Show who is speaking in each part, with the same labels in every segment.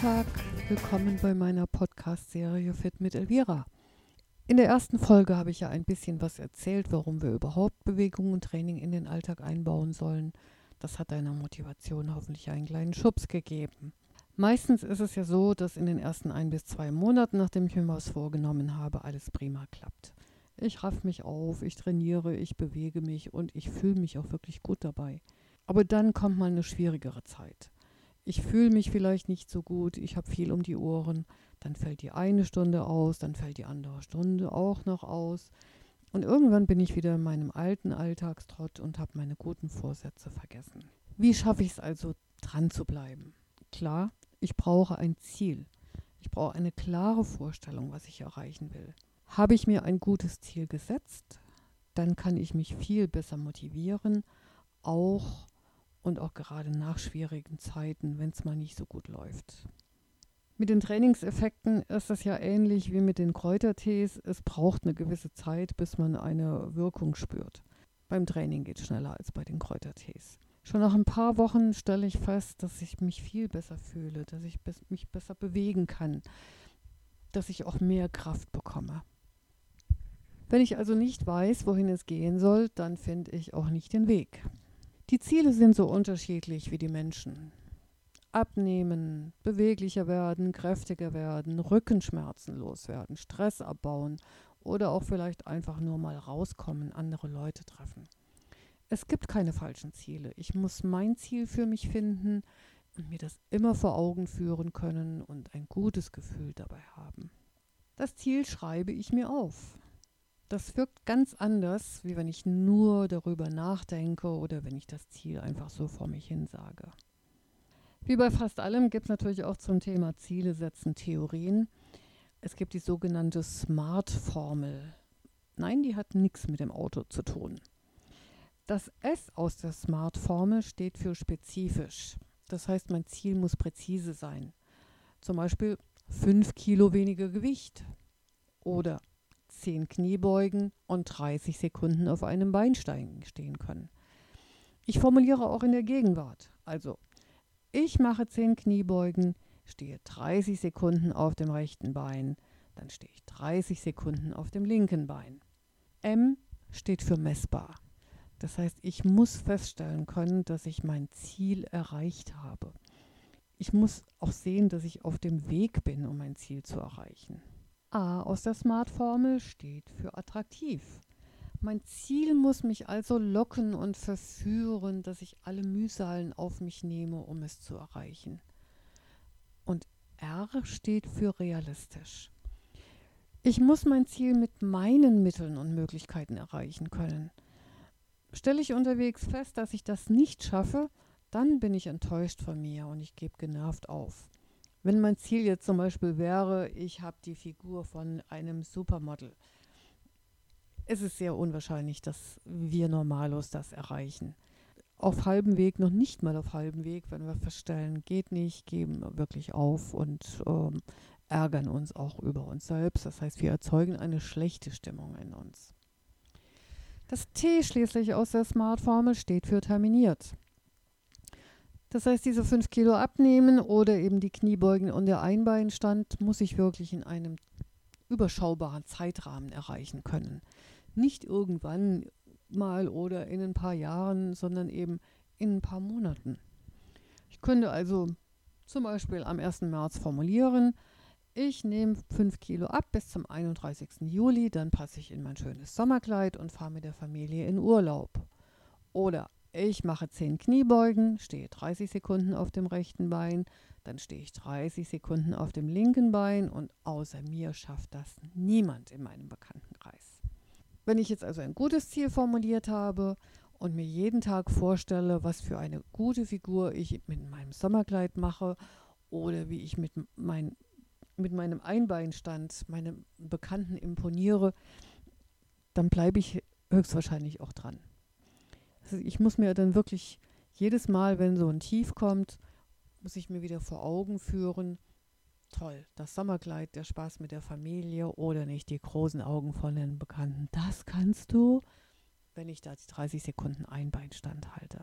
Speaker 1: Tag. Willkommen bei meiner Podcast-Serie Fit mit Elvira. In der ersten Folge habe ich ja ein bisschen was erzählt, warum wir überhaupt Bewegung und Training in den Alltag einbauen sollen. Das hat deiner Motivation hoffentlich einen kleinen Schubs gegeben. Meistens ist es ja so, dass in den ersten ein bis zwei Monaten, nachdem ich mir was vorgenommen habe, alles prima klappt. Ich raff mich auf, ich trainiere, ich bewege mich und ich fühle mich auch wirklich gut dabei. Aber dann kommt mal eine schwierigere Zeit ich fühle mich vielleicht nicht so gut, ich habe viel um die Ohren, dann fällt die eine Stunde aus, dann fällt die andere Stunde auch noch aus. Und irgendwann bin ich wieder in meinem alten Alltagstrott und habe meine guten Vorsätze vergessen. Wie schaffe ich es also, dran zu bleiben? Klar, ich brauche ein Ziel. Ich brauche eine klare Vorstellung, was ich erreichen will. Habe ich mir ein gutes Ziel gesetzt, dann kann ich mich viel besser motivieren, auch und auch gerade nach schwierigen Zeiten, wenn es mal nicht so gut läuft. Mit den Trainingseffekten ist es ja ähnlich wie mit den Kräutertees. Es braucht eine gewisse Zeit, bis man eine Wirkung spürt. Beim Training geht es schneller als bei den Kräutertees. Schon nach ein paar Wochen stelle ich fest, dass ich mich viel besser fühle, dass ich mich besser bewegen kann, dass ich auch mehr Kraft bekomme. Wenn ich also nicht weiß, wohin es gehen soll, dann finde ich auch nicht den Weg. Die Ziele sind so unterschiedlich wie die Menschen. Abnehmen, beweglicher werden, kräftiger werden, Rückenschmerzen loswerden, Stress abbauen oder auch vielleicht einfach nur mal rauskommen, andere Leute treffen. Es gibt keine falschen Ziele. Ich muss mein Ziel für mich finden und mir das immer vor Augen führen können und ein gutes Gefühl dabei haben. Das Ziel schreibe ich mir auf. Das wirkt ganz anders, wie wenn ich nur darüber nachdenke oder wenn ich das Ziel einfach so vor mich hin sage. Wie bei fast allem gibt es natürlich auch zum Thema Ziele setzen Theorien. Es gibt die sogenannte SMART-Formel. Nein, die hat nichts mit dem Auto zu tun. Das S aus der SMART-Formel steht für spezifisch. Das heißt, mein Ziel muss präzise sein. Zum Beispiel 5 Kilo weniger Gewicht oder 10 Kniebeugen und 30 Sekunden auf einem Beinstein stehen können. Ich formuliere auch in der Gegenwart. Also, ich mache 10 Kniebeugen, stehe 30 Sekunden auf dem rechten Bein, dann stehe ich 30 Sekunden auf dem linken Bein. M steht für messbar. Das heißt, ich muss feststellen können, dass ich mein Ziel erreicht habe. Ich muss auch sehen, dass ich auf dem Weg bin, um mein Ziel zu erreichen. A aus der Smart-Formel steht für attraktiv. Mein Ziel muss mich also locken und verführen, dass ich alle Mühsalen auf mich nehme, um es zu erreichen. Und R steht für realistisch. Ich muss mein Ziel mit meinen Mitteln und Möglichkeiten erreichen können. Stelle ich unterwegs fest, dass ich das nicht schaffe, dann bin ich enttäuscht von mir und ich gebe genervt auf. Wenn mein Ziel jetzt zum Beispiel wäre, ich habe die Figur von einem Supermodel, ist es sehr unwahrscheinlich, dass wir normalos das erreichen. Auf halbem Weg, noch nicht mal auf halbem Weg, wenn wir feststellen, geht nicht, geben wirklich auf und ähm, ärgern uns auch über uns selbst. Das heißt, wir erzeugen eine schlechte Stimmung in uns. Das T schließlich aus der Smart-Formel steht für terminiert. Das heißt, diese fünf Kilo abnehmen oder eben die Kniebeugen und der Einbeinstand muss ich wirklich in einem überschaubaren Zeitrahmen erreichen können. Nicht irgendwann mal oder in ein paar Jahren, sondern eben in ein paar Monaten. Ich könnte also zum Beispiel am 1. März formulieren, ich nehme 5 Kilo ab bis zum 31. Juli, dann passe ich in mein schönes Sommerkleid und fahre mit der Familie in Urlaub. Oder ich mache 10 Kniebeugen, stehe 30 Sekunden auf dem rechten Bein, dann stehe ich 30 Sekunden auf dem linken Bein und außer mir schafft das niemand in meinem Bekanntenkreis. Wenn ich jetzt also ein gutes Ziel formuliert habe und mir jeden Tag vorstelle, was für eine gute Figur ich mit meinem Sommerkleid mache oder wie ich mit, mein, mit meinem Einbeinstand meinem Bekannten imponiere, dann bleibe ich höchstwahrscheinlich auch dran. Ich muss mir dann wirklich jedes Mal, wenn so ein Tief kommt, muss ich mir wieder vor Augen führen, toll, das Sommerkleid, der Spaß mit der Familie oder nicht die großen Augen von den Bekannten. Das kannst du, wenn ich da 30 Sekunden Einbeinstand halte.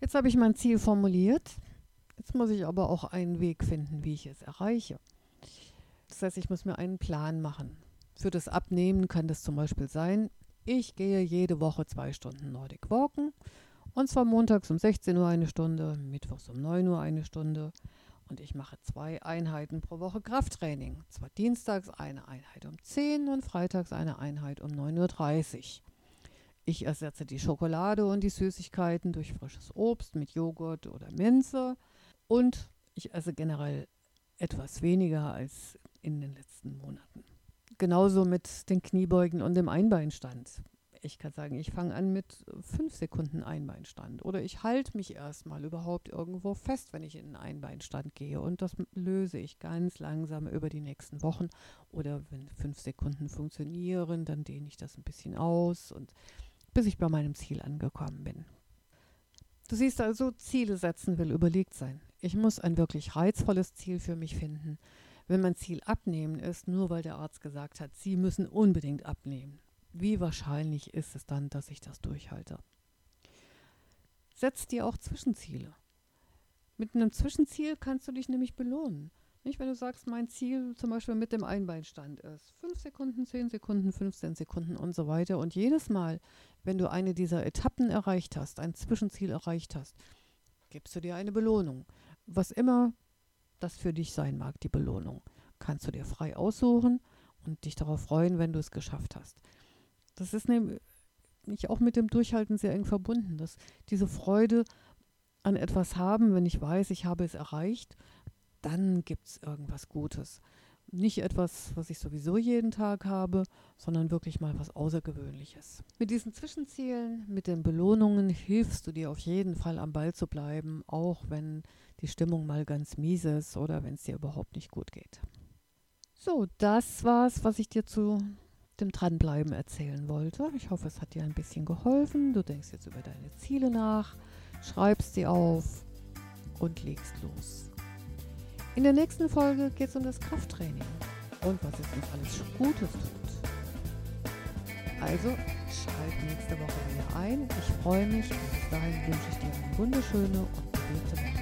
Speaker 1: Jetzt habe ich mein Ziel formuliert. Jetzt muss ich aber auch einen Weg finden, wie ich es erreiche. Das heißt, ich muss mir einen Plan machen. Für das Abnehmen kann das zum Beispiel sein, ich gehe jede Woche zwei Stunden Nordic Walken und zwar montags um 16 Uhr eine Stunde, mittwochs um 9 Uhr eine Stunde und ich mache zwei Einheiten pro Woche Krafttraining. Zwar dienstags eine Einheit um 10 und freitags eine Einheit um 9.30 Uhr. Ich ersetze die Schokolade und die Süßigkeiten durch frisches Obst mit Joghurt oder Minze und ich esse generell etwas weniger als in den letzten Monaten. Genauso mit den Kniebeugen und dem Einbeinstand. Ich kann sagen, ich fange an mit fünf Sekunden Einbeinstand oder ich halte mich erstmal überhaupt irgendwo fest, wenn ich in einen Einbeinstand gehe und das löse ich ganz langsam über die nächsten Wochen oder wenn fünf Sekunden funktionieren, dann dehne ich das ein bisschen aus und bis ich bei meinem Ziel angekommen bin. Du siehst also, Ziele setzen will überlegt sein. Ich muss ein wirklich reizvolles Ziel für mich finden wenn mein Ziel abnehmen ist, nur weil der Arzt gesagt hat, Sie müssen unbedingt abnehmen, wie wahrscheinlich ist es dann, dass ich das durchhalte? Setz dir auch Zwischenziele. Mit einem Zwischenziel kannst du dich nämlich belohnen. Nicht, wenn du sagst, mein Ziel zum Beispiel mit dem Einbeinstand ist 5 Sekunden, 10 Sekunden, 15 Sekunden und so weiter. Und jedes Mal, wenn du eine dieser Etappen erreicht hast, ein Zwischenziel erreicht hast, gibst du dir eine Belohnung. Was immer das für dich sein mag, die Belohnung. Kannst du dir frei aussuchen und dich darauf freuen, wenn du es geschafft hast. Das ist nämlich auch mit dem Durchhalten sehr eng verbunden, dass diese Freude an etwas haben, wenn ich weiß, ich habe es erreicht, dann gibt es irgendwas Gutes. Nicht etwas, was ich sowieso jeden Tag habe, sondern wirklich mal was Außergewöhnliches. Mit diesen Zwischenzielen, mit den Belohnungen hilfst du dir auf jeden Fall am Ball zu bleiben, auch wenn die Stimmung mal ganz mies ist oder wenn es dir überhaupt nicht gut geht. So, das war's, was ich dir zu dem Dranbleiben erzählen wollte. Ich hoffe, es hat dir ein bisschen geholfen. Du denkst jetzt über deine Ziele nach, schreibst sie auf und legst los. In der nächsten Folge geht es um das Krafttraining und was es uns alles Gutes tut. Also schalt nächste Woche wieder ein. Ich freue mich und bis dahin wünsche ich dir eine wunderschöne und bewegte Woche.